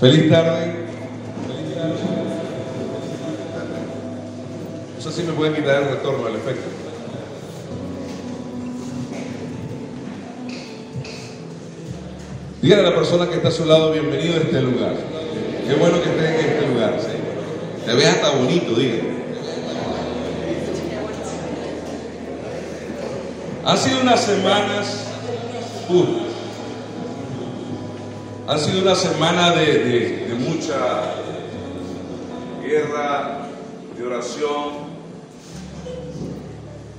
Feliz tarde. No sé si me pueden quitar el retorno, el efecto. Dígale a la persona que está a su lado, bienvenido a este lugar. Qué bueno que estés en este lugar. ¿sí? Te ves hasta bonito, dígale. Han sido unas semanas, uh, han sido una semana de, mucha guerra, de oración,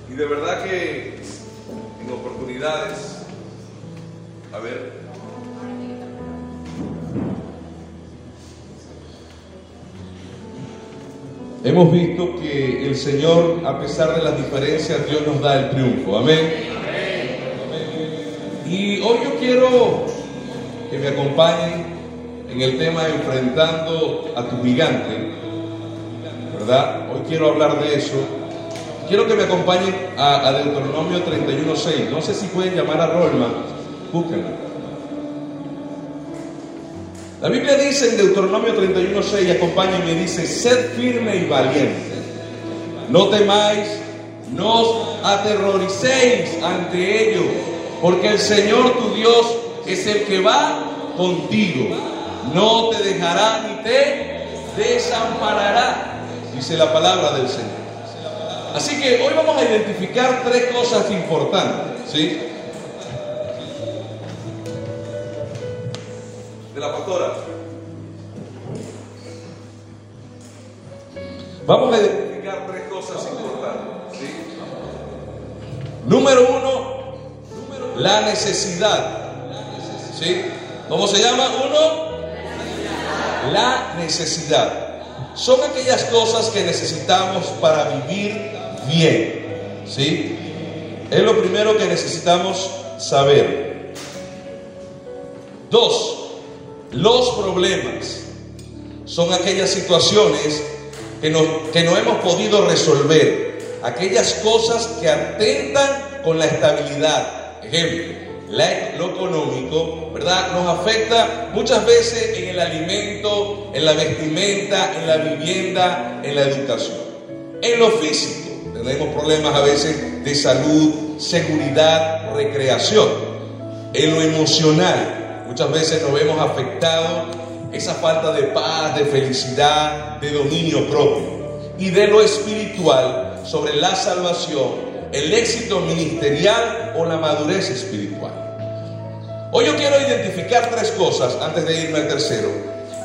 y de verdad que en oportunidades, a ver, hemos visto que el Señor, a pesar de las diferencias, Dios nos da el triunfo, amén. Y hoy yo quiero que me acompañen en el tema enfrentando a tu gigante, ¿verdad? Hoy quiero hablar de eso. Quiero que me acompañen a, a Deuteronomio 31.6. No sé si pueden llamar a Rolma, búsquenla. La Biblia dice en Deuteronomio 31.6, acompáñenme, dice, sed firme y valiente. No temáis, no os aterroricéis ante ellos, porque el Señor tu Dios es el que va contigo. No te dejará ni te desamparará, dice la palabra del Señor. Así que hoy vamos a identificar tres cosas importantes, ¿sí? De la pastora. Vamos a identificar tres cosas importantes, ¿sí? Número uno, la necesidad. ¿Sí? ¿Cómo se llama? Uno, la necesidad. Son aquellas cosas que necesitamos para vivir bien. ¿Sí? Es lo primero que necesitamos saber. Dos, los problemas son aquellas situaciones que no, que no hemos podido resolver, aquellas cosas que atentan con la estabilidad. Ejemplo, la- lo económico, ¿verdad? Nos afecta muchas veces en el alimento, en la vestimenta, en la vivienda, en la educación. En lo físico, tenemos problemas a veces de salud, seguridad, recreación. En lo emocional, muchas veces nos vemos afectados esa falta de paz, de felicidad, de dominio propio. Y de lo espiritual, sobre la salvación, el éxito ministerial o la madurez espiritual. Hoy yo quiero identificar tres cosas antes de irme al tercero.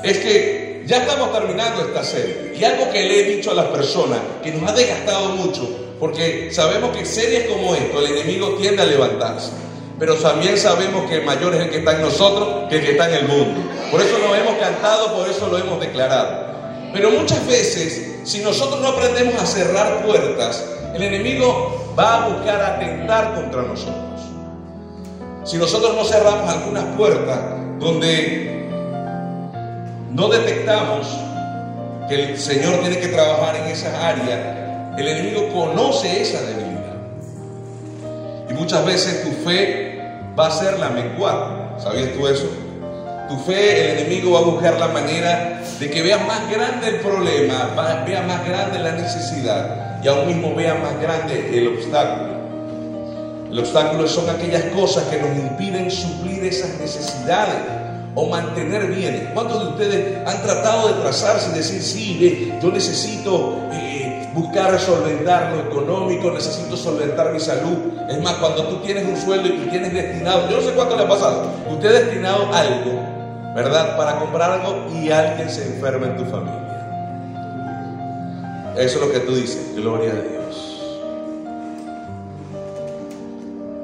Es que ya estamos terminando esta serie y algo que le he dicho a las personas que nos ha desgastado mucho, porque sabemos que series como esto, el enemigo tiende a levantarse, pero también sabemos que el mayor es el que está en nosotros que el que está en el mundo. Por eso lo hemos cantado, por eso lo hemos declarado. Pero muchas veces, si nosotros no aprendemos a cerrar puertas, el enemigo va a buscar atentar contra nosotros. Si nosotros no cerramos algunas puertas donde no detectamos que el Señor tiene que trabajar en esas áreas, el enemigo conoce esa debilidad. Y muchas veces tu fe va a ser la menguar. ¿Sabías tú eso? Tu fe, el enemigo va a buscar la manera de que vea más grande el problema, vea más grande la necesidad y aún mismo vea más grande el obstáculo. El obstáculo son aquellas cosas que nos impiden suplir esas necesidades o mantener bienes. ¿Cuántos de ustedes han tratado de trazarse y decir, sí, yo necesito eh, buscar solventar lo económico, necesito solventar mi salud? Es más, cuando tú tienes un sueldo y tienes destinado, yo no sé cuánto le ha pasado, usted ha destinado algo, ¿verdad? Para comprar algo y alguien se enferma en tu familia. Eso es lo que tú dices, gloria a Dios.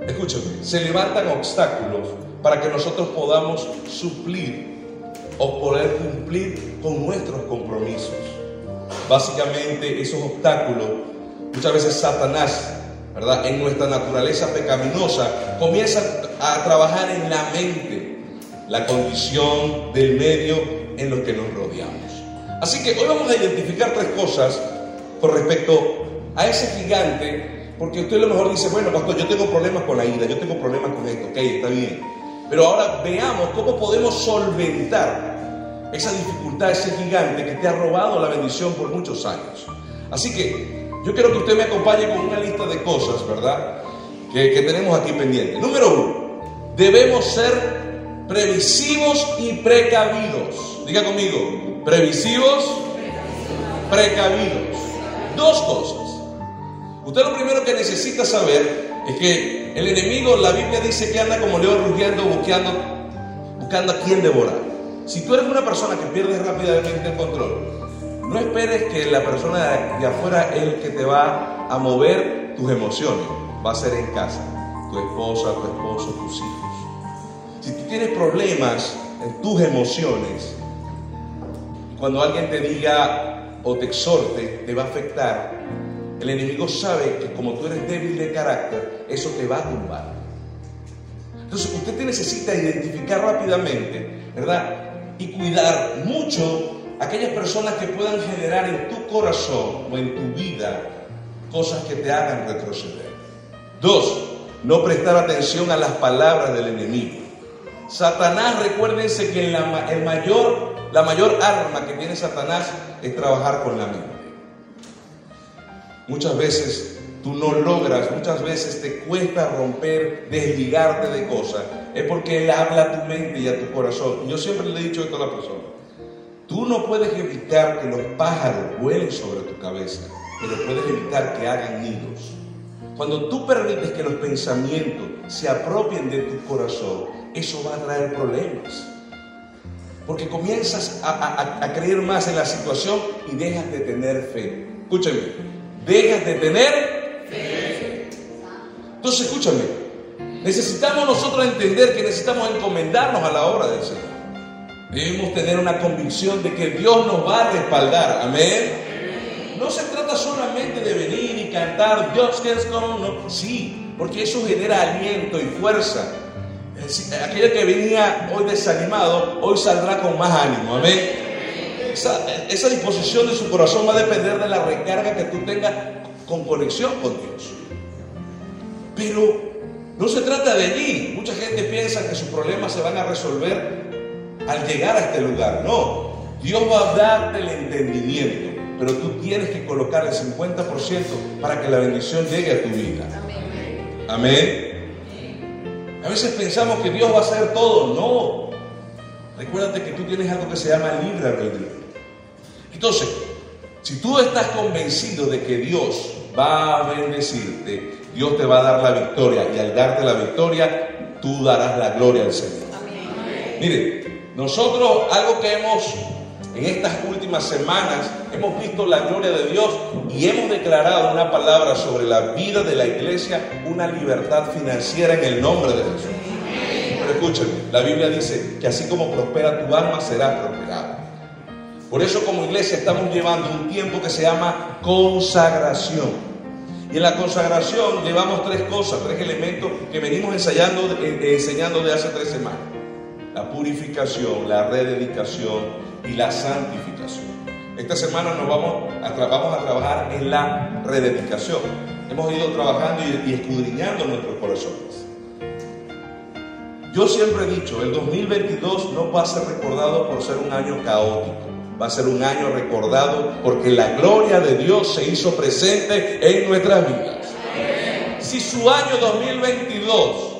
Escúchame, se levantan obstáculos para que nosotros podamos suplir o poder cumplir con nuestros compromisos. Básicamente esos obstáculos, muchas veces Satanás, ¿verdad? En nuestra naturaleza pecaminosa, comienza a trabajar en la mente, la condición del medio en lo que nos rodeamos. Así que hoy vamos a identificar tres cosas con respecto a ese gigante, porque usted a lo mejor dice, bueno, pastor, yo tengo problemas con la ira, yo tengo problemas con esto, ok, está bien. Pero ahora veamos cómo podemos solventar esa dificultad, ese gigante que te ha robado la bendición por muchos años. Así que yo quiero que usted me acompañe con una lista de cosas, ¿verdad? Que, que tenemos aquí pendientes. Número uno, debemos ser previsivos y precavidos. Diga conmigo, previsivos, precavidos. Dos cosas. Usted lo primero que necesita saber es que el enemigo, la Biblia dice que anda como león rugiendo, buscando, buscando a quien devorar. Si tú eres una persona que pierde rápidamente el control, no esperes que la persona de afuera es el que te va a mover tus emociones. Va a ser en casa, tu esposa, tu esposo, tus hijos. Tienes problemas en tus emociones, cuando alguien te diga o te exhorte, te va a afectar. El enemigo sabe que como tú eres débil de carácter, eso te va a tumbar. Entonces usted te necesita identificar rápidamente, ¿verdad? Y cuidar mucho aquellas personas que puedan generar en tu corazón o en tu vida cosas que te hagan retroceder. Dos, no prestar atención a las palabras del enemigo. Satanás, recuérdense que la, el mayor, la mayor arma que tiene Satanás es trabajar con la mente. Muchas veces tú no logras, muchas veces te cuesta romper, desligarte de cosas. Es porque Él habla a tu mente y a tu corazón. Yo siempre le he dicho esto a la persona. Tú no puedes evitar que los pájaros vuelen sobre tu cabeza, pero puedes evitar que hagan nidos. Cuando tú permites que los pensamientos se apropien de tu corazón, eso va a traer problemas. Porque comienzas a, creer más en la situación y dejas de tener fe. Escúchame, dejas de tener fe. Entonces, escúchame, necesitamos nosotros entender que necesitamos encomendarnos a la obra del Señor. Debemos tener una convicción de que Dios nos va a respaldar. Amén. No se trata solamente de venir y cantar Dios que es como no. Sí, porque eso genera aliento y fuerza. Aquel que venía hoy desanimado, hoy saldrá con más ánimo. Amén. Esa, esa disposición de su corazón va a depender de la recarga que tú tengas con conexión con Dios. Pero no se trata de allí. Mucha gente piensa que sus problemas se van a resolver al llegar a este lugar. No, Dios va a darte el entendimiento, pero tú tienes que colocar el 50% para que la bendición llegue a tu vida. Amén. A veces pensamos que Dios va a hacer todo. No. Recuérdate que tú tienes algo que se llama libre albedrío. Entonces, si tú estás convencido de que Dios va a bendecirte, Dios te va a dar la victoria y al darte la victoria, tú darás la gloria al Señor. Amén. Mire, nosotros, algo que hemos en estas últimas semanas, hemos visto la gloria de Dios y hemos declarado una palabra sobre la vida de la iglesia, una libertad financiera en el nombre de Jesús. Pero escúchenme, la Biblia dice que así como prospera tu alma, será prosperado. Por eso como iglesia estamos llevando un tiempo que se llama consagración. Y en la consagración llevamos tres cosas, tres elementos que venimos ensayando, eh, enseñando de hace tres semanas la purificación, la rededicación y la santificación. Esta semana nos vamos a, vamos a trabajar en la rededicación. Hemos ido trabajando y, y escudriñando nuestros corazones. Yo siempre he dicho, el 2022 no va a ser recordado por ser un año caótico, va a ser un año recordado porque la gloria de Dios se hizo presente en nuestras vidas. Si su año 2022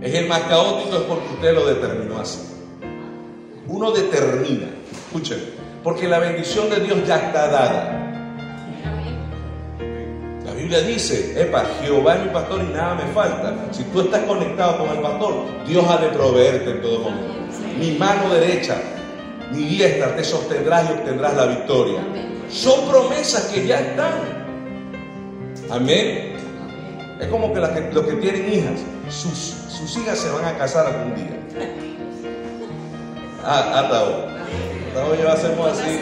es el más caótico es porque usted lo determinó así. Uno determina, escuchen, porque la bendición de Dios ya está dada. La Biblia dice, epa, Jehová es mi pastor y nada me falta. Si tú estás conectado con el pastor, Dios ha de proveerte en todo momento. Mi mano derecha, mi diestra te sostendrás y obtendrás la victoria. Son promesas que ya están. Amén. Es como que, los que tienen hijas, sus, hijas se van a casar algún día. Ah, hasta hoy. Hasta hoy hacemos así.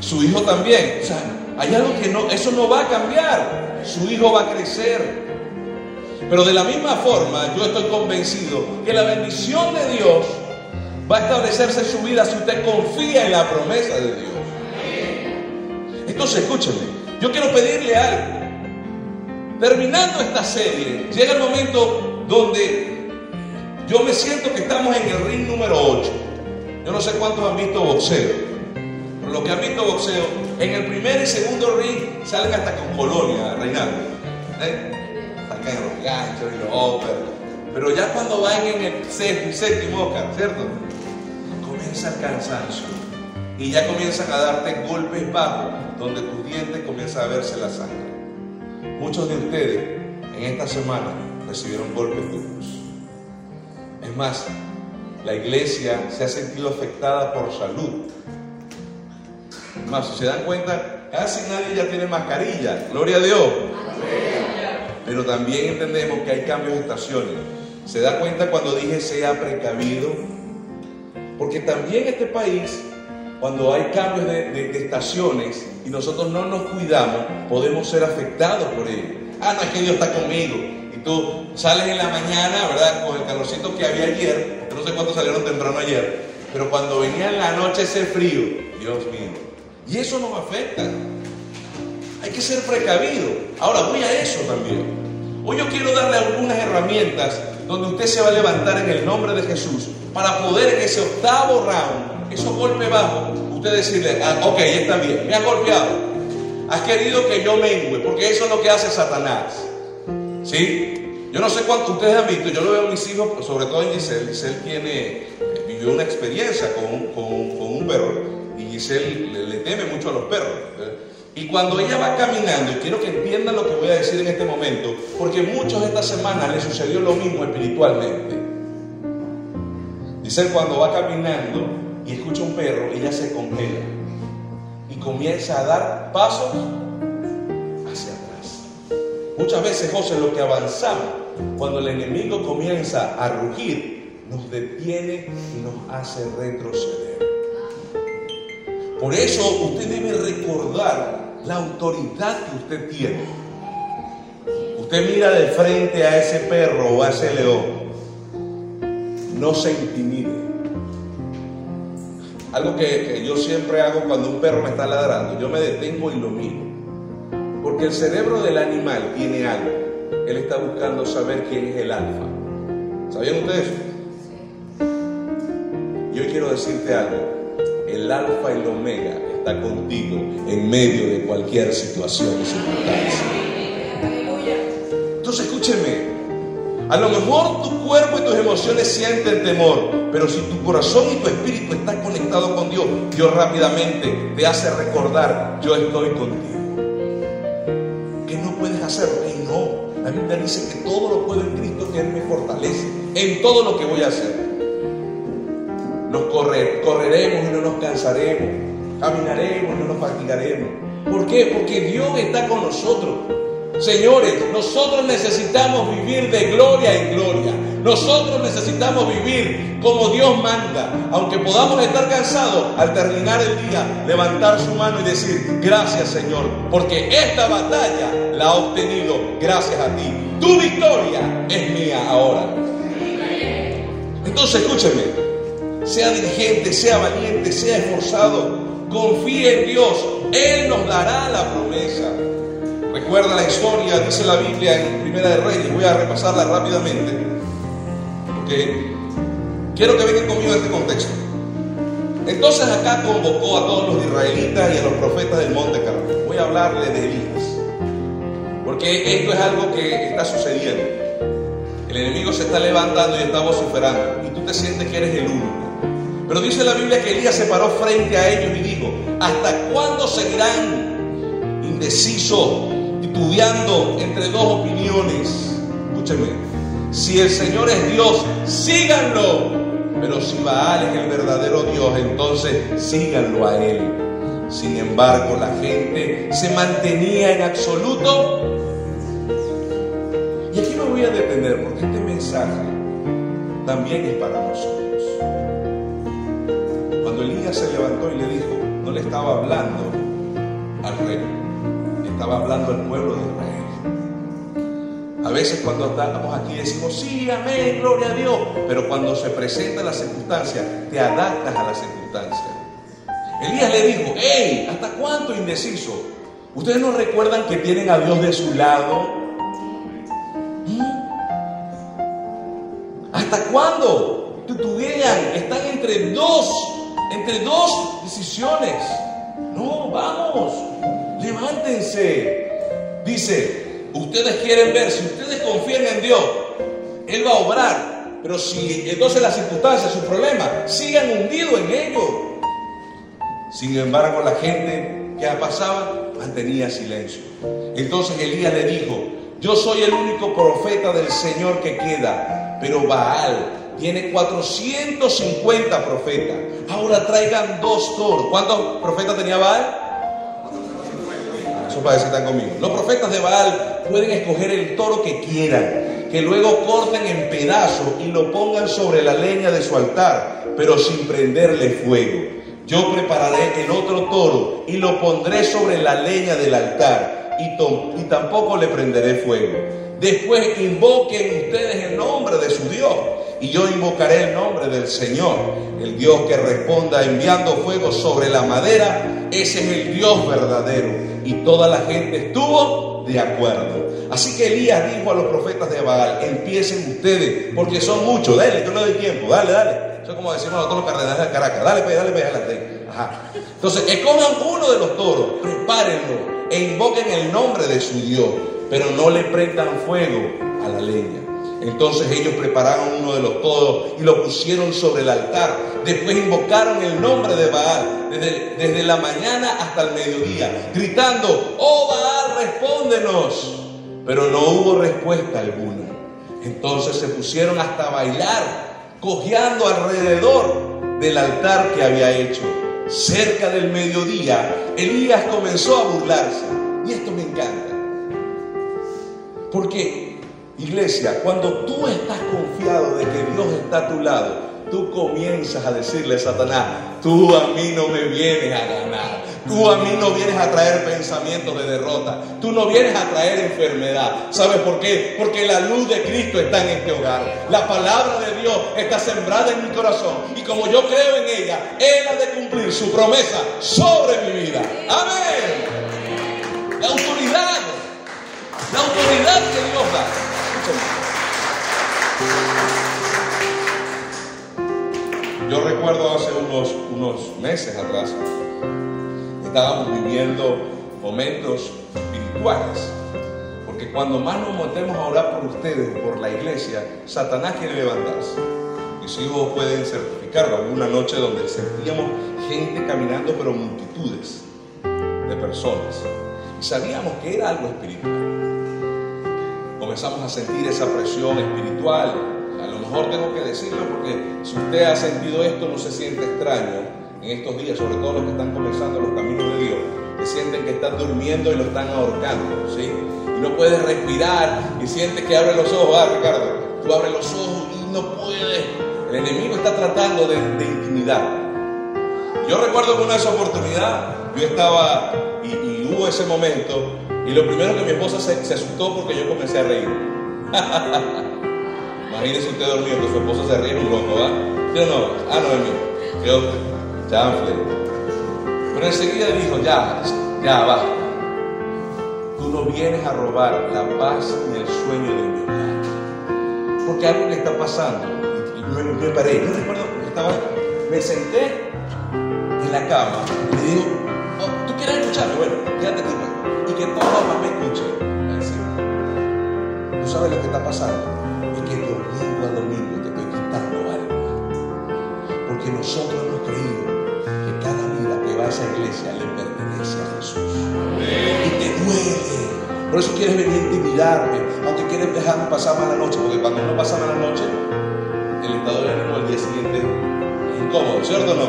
Su hijo también. O sea, hay algo que no, eso no va a cambiar. Su hijo va a crecer. Pero de la misma forma, yo estoy convencido que la bendición de Dios va a establecerse en su vida si usted confía en la promesa de Dios. Entonces, escúcheme, yo quiero pedirle algo. Terminando esta serie, llega el momento donde yo me siento que estamos en el ring número 8. Yo no sé cuántos han visto boxeo, pero los que han visto boxeo, en el primer y segundo ring salen hasta con colonia, Reinaldo. ¿eh? Sacan los ganchos y los otros. Pero ya cuando van en el y séptimo Oscar, ¿cierto? Comienza el cansancio. Y ya comienzan a darte golpes bajos, donde tus dientes comienzan a verse la sangre. Muchos de ustedes en esta semana recibieron golpes duros. Es más, la iglesia se ha sentido afectada por salud. Más, si se dan cuenta, casi nadie ya tiene mascarilla. Gloria a Dios. Pero también entendemos que hay cambios de estaciones. ¿Se da cuenta cuando dije sea precavido? Porque también este país, cuando hay cambios de, estaciones y nosotros no nos cuidamos, podemos ser afectados por ello. Ah, no es que Dios está conmigo. Y tú sales en la mañana, ¿verdad? Con el calorcito que había ayer. No sé cuántos salieron temprano ayer. Pero cuando venía en la noche ese frío, Dios mío. Y eso nos afecta. Hay que ser precavido. Ahora voy a eso también. Hoy yo quiero darle algunas herramientas donde usted se va a levantar en el nombre de Jesús para poder en ese octavo round, esos golpes bajos, usted decirle, ah, ok, está bien, me has golpeado, has querido que yo mengue, porque eso es lo que hace Satanás. ¿Sí? Yo no sé cuánto ustedes han visto, yo lo veo a mis hijos, sobre todo en Giselle. Giselle tiene, eh, vivió una experiencia con, con, un perro y Giselle le, teme mucho a los perros. Y cuando ella va caminando, y quiero que entiendan lo que voy a decir en este momento, porque muchos esta semana le sucedió lo mismo espiritualmente. Dice, cuando va caminando y escucha un perro, ella se congela y comienza a dar pasos hacia atrás. Muchas veces, José, lo que avanzamos, cuando el enemigo comienza a rugir, nos detiene y nos hace retroceder. Por eso usted debe recordar la autoridad que usted tiene. Usted mira de frente a ese perro o a ese león. No se intimide. Algo que, yo siempre hago cuando un perro me está ladrando, yo me detengo y lo miro. Porque el cerebro del animal tiene algo. Él está buscando saber quién es el alfa. ¿Sabían ustedes Yo quiero decirte algo el alfa y el omega está contigo en medio de cualquier situación y circunstancia. Entonces escúcheme, a lo mejor tu cuerpo y tus emociones sienten temor, pero si tu corazón y tu espíritu están conectados con Dios, Dios rápidamente te hace recordar, yo estoy contigo. Que no puedes hacerlo. La Biblia dice que todo lo puedo en Cristo que Él me fortalece en todo lo que voy a hacer. Nos correremos y no nos cansaremos. Caminaremos y no nos fatigaremos. ¿Por qué? Porque Dios está con nosotros. Señores, nosotros necesitamos vivir de gloria en gloria. Nosotros necesitamos vivir como Dios manda. Aunque podamos estar cansados, al terminar el día, levantar su mano y decir, gracias Señor, porque esta batalla la ha obtenido gracias a ti. Tu victoria es mía ahora. Entonces, escúcheme, sea dirigente, sea valiente, sea esforzado, confíe en Dios, Él nos dará la promesa. Recuerda la historia, dice la Biblia en Primera de Reyes, voy a repasarla rápidamente, quiero que vengan conmigo a este contexto. Entonces acá convocó a todos los israelitas y a los profetas del monte Carmelo. Voy a hablarle de Elías, porque esto es algo que está sucediendo. El enemigo se está levantando y está vociferando, y tú te sientes que eres el único. Pero dice la Biblia que Elías se paró frente a ellos y dijo, ¿hasta cuándo seguirán indecisos, titubeando entre dos opiniones? Escúcheme, si el Señor es Dios, síganlo. Pero si Baal es el verdadero Dios, entonces síganlo a Él. Sin embargo, la gente se mantenía en absoluto. Y aquí me voy a detener porque este mensaje también es para nosotros. Elías se levantó y le dijo, no le estaba hablando al rey, estaba hablando al pueblo de Israel. A veces cuando estamos aquí decimos, sí, amén, gloria a Dios, pero cuando se presenta la circunstancia, te adaptas a la circunstancia. Elías le dijo, hey, ¿hasta cuánto indeciso? ¿Ustedes no recuerdan que tienen a Dios de su lado? ¿Mm? ¿Hasta cuándo? Tutubean, están entre dos entre dos decisiones. No, vamos, levántense. Dice, ustedes quieren ver, si ustedes confían en Dios, Él va a obrar. Pero si entonces las circunstancias, sus problemas, sigan hundidos en ello. Sin embargo, la gente que pasaba mantenía silencio. Entonces Elías le dijo, yo soy el único profeta del Señor que queda, pero Baal tiene 450 profetas. Ahora traigan dos toros. ¿Cuántos profetas tenía Baal? Eso para decir están conmigo. Los profetas de Baal pueden escoger el toro que quieran, que luego corten en pedazos y lo pongan sobre la leña de su altar, pero sin prenderle fuego. Yo prepararé el otro toro y lo pondré sobre la leña del altar y, y tampoco le prenderé fuego. Después invoquen ustedes el nombre de su Dios y yo invocaré el nombre del Señor, el Dios que responda enviando fuego sobre la madera, ese es el Dios verdadero. Y toda la gente estuvo de acuerdo. Así que Elías dijo a los profetas de Baal, empiecen ustedes, porque son muchos, dale, yo no doy tiempo, dale, dale. Eso es como decimos nosotros los cardenales de Caracas, dale, pues, dale, pues, dale, Ajá. Entonces, escojan uno de los toros, prepárenlo e invoquen el nombre de su Dios, pero no le prendan fuego a la leña. Entonces ellos prepararon uno de los toros y lo pusieron sobre el altar. Después invocaron el nombre de Baal desde, desde, la mañana hasta el mediodía, gritando, oh Baal, Pero no hubo respuesta alguna. Entonces se pusieron hasta bailar, cojeando alrededor del altar que había hecho. Cerca del mediodía, Elías comenzó a burlarse. Y esto me encanta. Porque Iglesia, cuando tú estás confiado de que Dios está a tu lado, tú comienzas a decirle a Satanás, tú a mí no me vienes a ganar, tú a mí no vienes a traer pensamientos de derrota, tú no vienes a traer enfermedad. ¿Sabes por qué? Porque la luz de Cristo está en este hogar. La palabra de Dios está sembrada en mi corazón y como yo creo en ella, Él ha de cumplir su promesa sobre mi vida. Amén. La autoridad, la autoridad que Dios da. Yo recuerdo hace unos, unos meses atrás, estábamos viviendo momentos espirituales, porque cuando más nos metemos a orar por ustedes, por la iglesia, Satanás quiere levantarse. Mis hijos pueden certificarlo. Alguna noche donde sentíamos gente caminando, pero multitudes de personas. Y sabíamos que era algo espiritual comenzamos a sentir esa presión espiritual. A lo mejor tengo que decirlo porque si usted ha sentido esto no se siente extraño en estos días, sobre todo los que están comenzando los caminos de Dios, que sienten que están durmiendo y lo están ahorcando, ¿sí? Y no puedes respirar y sientes que abre los ojos, ah Ricardo, tú abres los ojos y no puedes. El enemigo está tratando de, de intimidar. Yo recuerdo que una esa oportunidad yo estaba y, y hubo ese momento y lo primero que mi esposa se, asustó porque yo comencé a reír. Imagínese usted durmiendo, su esposa se ríe un loco, ¿va? Yo no? Ah, no es mío. Yo, chanfle. Pero enseguida dijo, ya, ya, basta. Tú no vienes a robar la paz ni el sueño de mi hogar. Porque algo le está pasando. Y me, me paré. Yo recuerdo estaba, me senté en la cama y le digo, oh, ¿tú quieres escucharme? Bueno, quédate aquí. Pues" y que todos mamá me escuchen. ¿Tú sabes lo que está pasando? Es que domingo a domingo te estoy quitando algo. Porque nosotros hemos creído esa iglesia le pertenece a Jesús. Y te duele. Por eso quieres venir a intimidarme, aunque quieres dejarme pasar mala noche, porque cuando uno pasa mala noche, el estado de ánimo al día siguiente es incómodo, ¿cierto o no?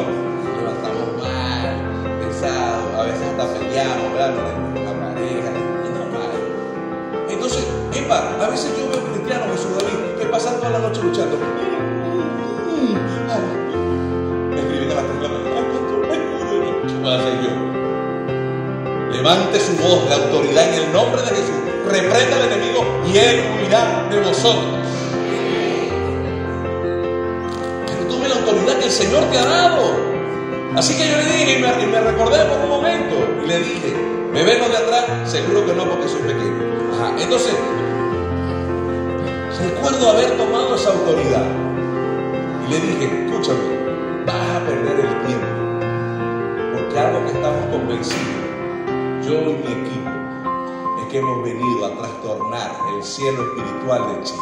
Levantamos mal, pesados, a veces hasta peleamos, ¿verdad? a veces yo veo cristianos, Jesús David, que pasan toda la noche luchando. Mañana. ¿Qué puedo hacer yo? Levante su voz de autoridad en el nombre de Jesús. Reprenda al enemigo y él huirá de vosotros. Pero tome la autoridad que el Señor te ha dado. Así que yo le dije y me, recordé por un momento y le dije, ¿me ven de atrás? Seguro que no porque soy pequeño. Entonces, Recuerdo haber tomado esa autoridad. Y le dije, escúchame, convencido, yo y mi equipo, es que hemos venido a trastornar el cielo espiritual de Chile.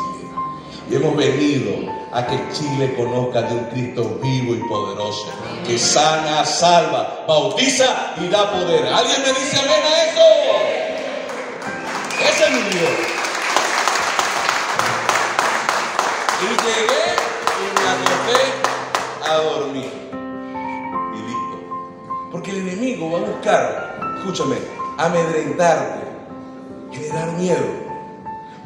Y hemos venido a que Chile conozca de un Cristo vivo y poderoso, que sana, salva, bautiza y da poder. ¿Alguien me dice amén a eso? Ese es mi Dios. Porque el enemigo va a buscar, escúchame, amedrentarte, generar miedo.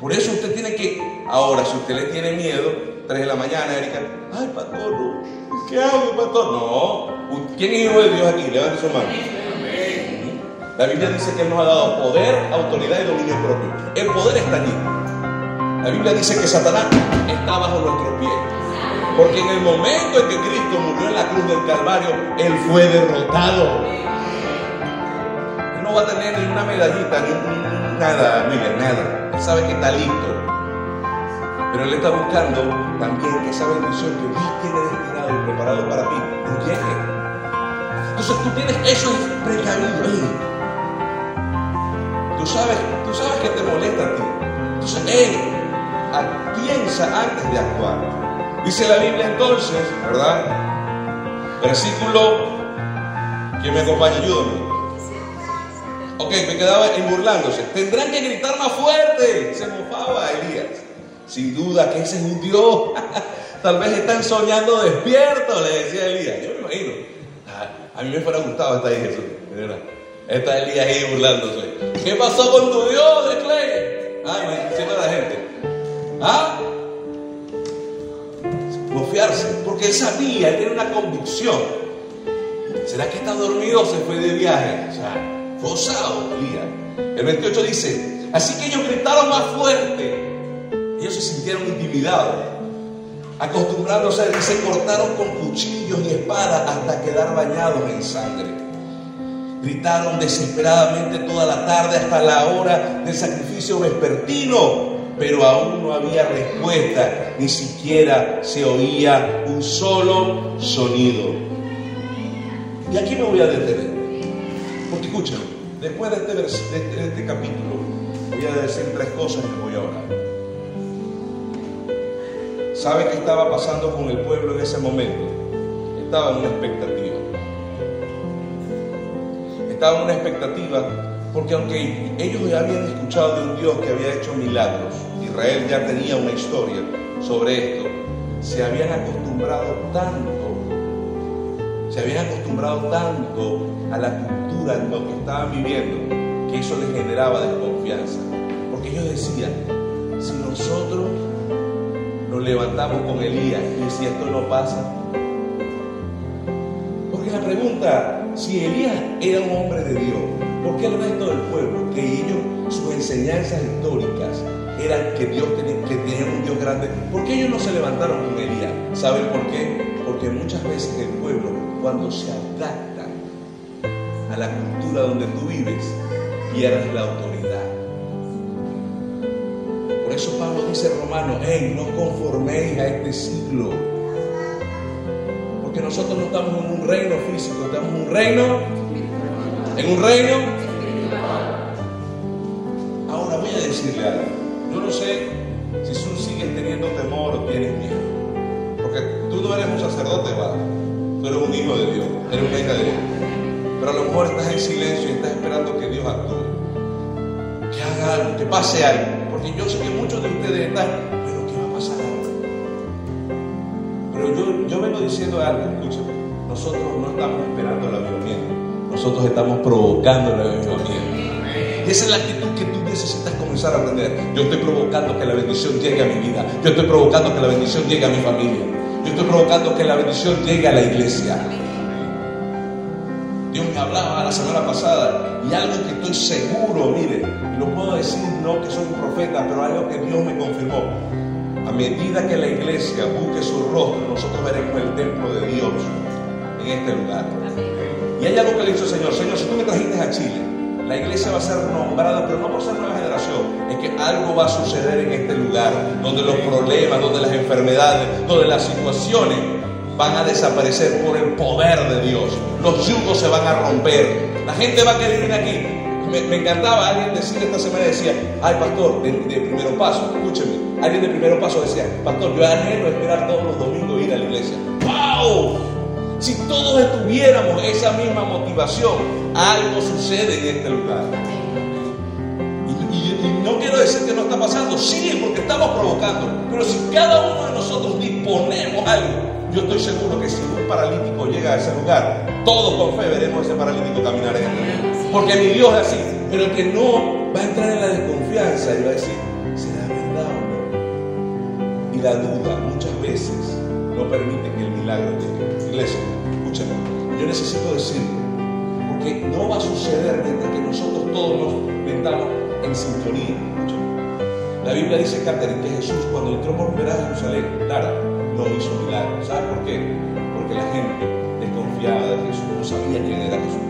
Por eso usted tiene que, ahora, si usted le tiene miedo, 3 de la mañana, Erika, ay, pastor, ¿qué hago, pastor? No, ¿quién es hijo de Dios aquí? Levante su mano. La Biblia dice que Él nos ha dado poder, autoridad y dominio propio. El poder está allí. La Biblia dice que Satanás está bajo nuestros pies. Porque en el momento en que Cristo murió en la cruz del Calvario, Él fue derrotado. Él no va a tener ni una medallita, ni nada, mire, nada. Él sabe que está listo. Pero Él está buscando también que esa bendición que Dios tiene destinado y preparado para ti, no llegue. Entonces tú tienes eso precavido ahí. Tú sabes, tú sabes que te molesta a ti. Entonces, hey, piensa antes de actuar. Dice la Biblia entonces, ¿verdad? Versículo, ¿quién me acompaña? Ayúdame. Ok, me quedaba en burlándose. Tendrán que gritar más fuerte. Se mofaba Elías. Sin duda que ese es un Dios. Tal vez están soñando despiertos, le decía Elías. Yo me imagino. A, mí me fuera gustado estar ahí Jesús. Está Elías ahí burlándose. ¿Qué pasó con tu Dios Clay? Ay, diciendo a la gente. ¿Ah? Porque él sabía, él tiene una convicción. ¿Será que está dormido se fue de viaje? O sea, gozado Elías. El 28 dice, así que ellos gritaron más fuerte. Ellos se sintieron intimidados. Acostumbrándose, se cortaron con cuchillos y espadas hasta quedar bañados en sangre. Gritaron desesperadamente toda la tarde hasta la hora del sacrificio vespertino, pero aún no había respuesta, ni siquiera se oía un solo sonido. Y aquí me voy a detener, porque escúchame, después de este, de este capítulo voy a decir tres cosas y voy a orar. ¿Sabe qué estaba pasando con el pueblo en ese momento? Estaba en una expectativa estaba una expectativa, porque aunque ellos ya habían escuchado de un Dios que había hecho milagros, Israel ya tenía una historia sobre esto, se habían acostumbrado tanto, se habían acostumbrado tanto a la cultura en lo que estaban viviendo, que eso les generaba desconfianza. Porque ellos decían, si nosotros nos levantamos con Elías y si esto no pasa, porque la pregunta si Elías era un hombre de Dios, ¿por qué el resto del pueblo, que ellos, sus enseñanzas históricas eran que Dios tenía, que un Dios grande, ¿por qué ellos no se levantaron con Elías? ¿Saben por qué? Porque muchas veces el pueblo, cuando se adapta a la cultura donde tú vives, pierdes la autoridad. Por eso Pablo dice Romano, hey, no conforméis a este siglo que nosotros no estamos en un reino físico, estamos en un reino, en un reino. Ahora voy a decirle algo. Yo no sé si tú sigues teniendo temor o tienes miedo. Porque tú no eres un sacerdote, ¿vale? Tú eres un hijo de Dios, eres una hija de Dios. Pero a lo mejor estás en silencio y estás esperando que Dios actúe. Que haga algo, que pase algo. Porque yo sé que muchos de ustedes están yo, vengo diciendo algo, escúchame. Nosotros no estamos nosotros estamos provocando el avivamiento. Y esa es la actitud que tú necesitas comenzar a aprender. Yo estoy provocando que la bendición llegue a mi vida. Yo estoy provocando que la bendición llegue a mi familia. Yo estoy provocando que la bendición llegue a la iglesia. Dios me hablaba la semana pasada y algo que estoy seguro, mire, lo puedo decir no que soy un profeta, pero algo que Dios me confirmó. A medida que la iglesia busque su rostro, nosotros veremos el templo de Dios en este lugar. Y hay algo que le dicho el Señor, Señor, si tú me trajiste a Chile, la iglesia va a ser nombrada, pero no por ser nueva generación, es que algo va a suceder en este lugar, donde los problemas, donde las enfermedades, donde las situaciones van a desaparecer por el poder de Dios. Los yugos se van a romper. La gente va a querer ir aquí. Me, encantaba alguien decir esta semana, decía, ay pastor, de, primero paso, escúcheme, alguien de primero paso decía, pastor, yo anhelo esperar todos los domingos ir a la iglesia. ¡Wow! Si todos estuviéramos esa misma motivación, algo sucede en este lugar. Y, no quiero decir que no está pasando, sí, porque estamos provocando, pero si cada uno de nosotros disponemos algo, yo estoy seguro que si un paralítico llega a ese lugar, todos con fe veremos ese paralítico caminar en él. Porque mi Dios es así. Pero el que no va a entrar en la desconfianza y va a decir, ¿será verdad o no? Y la duda muchas veces no permite que el milagro llegue. Iglesia, escúchame, yo necesito decirlo, porque no va a suceder mientras que nosotros todos nos metamos en sintonía. La Biblia dice, Catherine, que Jesús cuando entró por primera a Jerusalén, Lara, no hizo milagros. ¿Sabes por qué? Porque la gente desconfiaba de Jesús, no sabía quién era Jesús.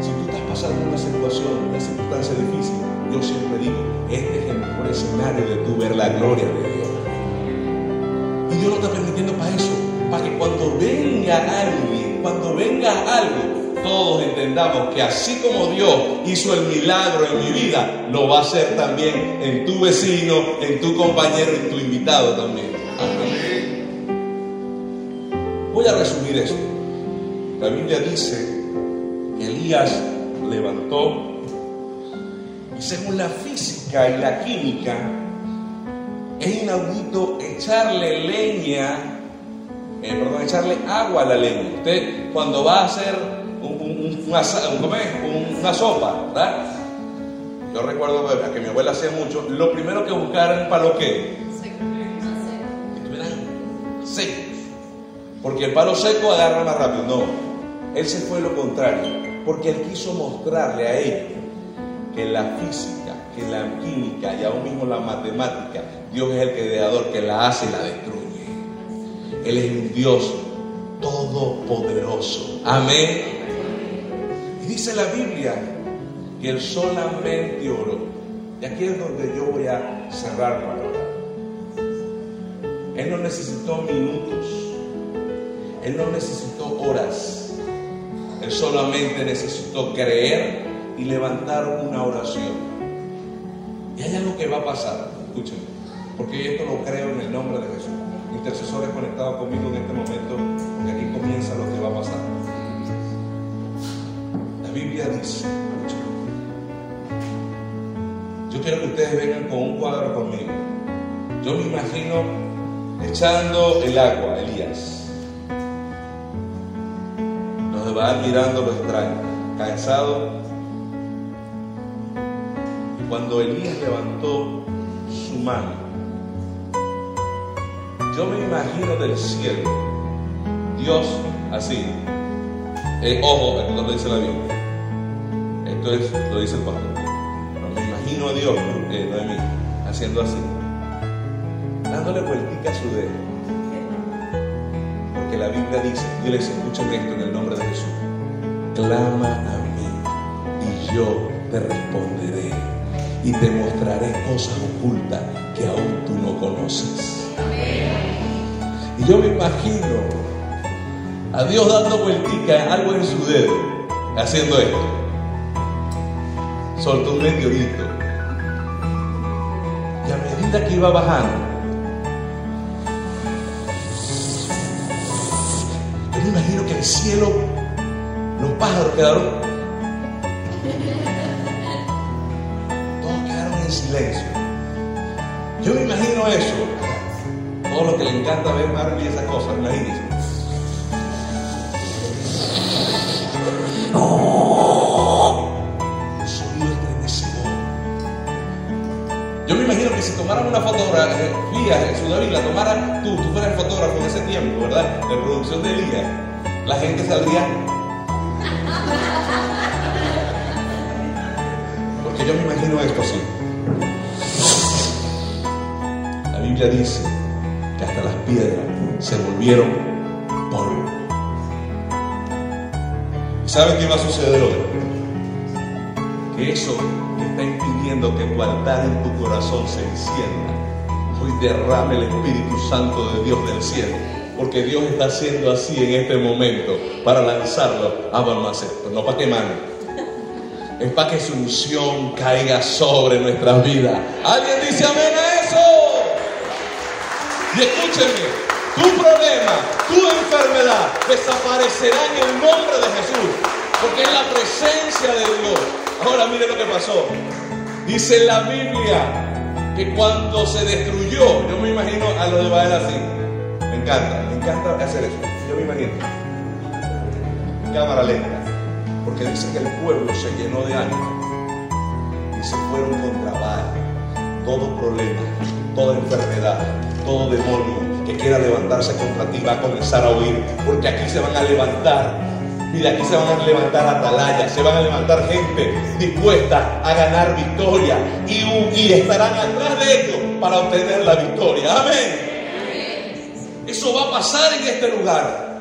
Si tú estás pasando una situación, una circunstancia difícil, yo siempre digo, este es el mejor escenario de tu ver la gloria de Dios. Y Dios lo está permitiendo para eso, para que cuando venga alguien, cuando venga algo, todos entendamos que así como Dios hizo el milagro en mi vida, lo va a hacer también en tu vecino, en tu compañero, en tu invitado también. Voy a resumir esto. La Biblia dice que Elías levantó y según la física y la química, es inaudito echarle leña, eh, perdón, echarle agua a la leña. Usted cuando va a hacer una, sopa, ¿verdad? Yo recuerdo que mi abuela hacía mucho, lo primero que buscaran para lo que estuvieran secos. Porque el palo seco agarra más rápido. No, él se fue lo contrario, porque él quiso mostrarle a ellos que la física, que la química y aún mismo la matemática, Dios es el creador que la hace y la destruye. Él es un Dios todopoderoso. Amén. Y dice la Biblia que él solamente oró. Y aquí es donde yo voy a cerrar para orar. Él no necesitó minutos. Él no necesitó horas. Él solamente necesitó creer y levantar una oración. Y hay algo que va a pasar. Escúchenme. Porque esto lo creo en el nombre de Jesús. Intercesores conectados conmigo en este momento. Porque aquí comienza lo que va a pasar. Biblia dice, yo quiero que ustedes vengan con un cuadro conmigo. Yo me imagino echando el agua, Elías. Nos va mirando lo extraño, cansado. Y cuando Elías levantó su mano, yo me imagino del cielo, Dios así. Ojo, aquí lo dice la Biblia. Entonces lo dice el pastor. me imagino a Dios, eh, Noemí, haciendo así, dándole vueltica a su dedo. Porque la Biblia dice, les escuchen esto en el nombre de Jesús. Clama a mí y yo te responderé y te mostraré cosas ocultas que aún tú no conoces. Y yo me imagino a Dios dando vueltica algo en su dedo, haciendo esto soltó un meteorito. Y a medida que iba bajando, yo me imagino que el cielo, los pájaros quedaron, todos quedaron en silencio. Yo me imagino eso. Todo lo que le encanta ver Marvel y esas cosas, imagínense. si tomaran una fotografía en su David, la tomara tú, tú fueras el fotógrafo en ese tiempo, ¿verdad? De producción de Elías, la gente saldría. Porque yo me imagino esto así. La Biblia dice que piedras se volvieron polvo. ¿Y saben qué va a suceder hoy? Que eso está impidiendo que tu altar en tu corazón se encienda, hoy derrame el Espíritu Santo de Dios del cielo. Porque Dios está haciendo así en este momento para lanzarlo a Balmacedon. No para quemarlo es para que su unción caiga sobre nuestras vidas. ¿Alguien dice amén a? Y escúchenme, tu problema, tu enfermedad desaparecerá en el nombre de Jesús, porque es la presencia de Dios. Ahora mire lo que pasó. Dice la Biblia que cuando se destruyó, yo me imagino a lo de Baal así. Me encanta, me encanta hacer eso. Yo me imagino. Cámara lenta porque dice que el pueblo se llenó de ánimo y se fueron contra Baal. Todo problema, toda enfermedad, todo demonio que quiera levantarse contra ti va a comenzar a huir, porque aquí se van a levantar. Mira, aquí se van a levantar atalayas, se van a levantar gente dispuesta a ganar victoria y, y estarán atrás de ellos para obtener la victoria. Amén. Eso va a pasar en este lugar,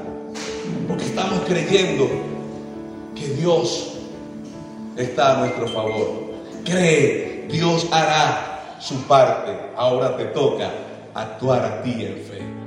porque estamos creyendo que Dios está a nuestro favor. Cree, Dios hará su parte. Ahora te toca actuar a ti en fe.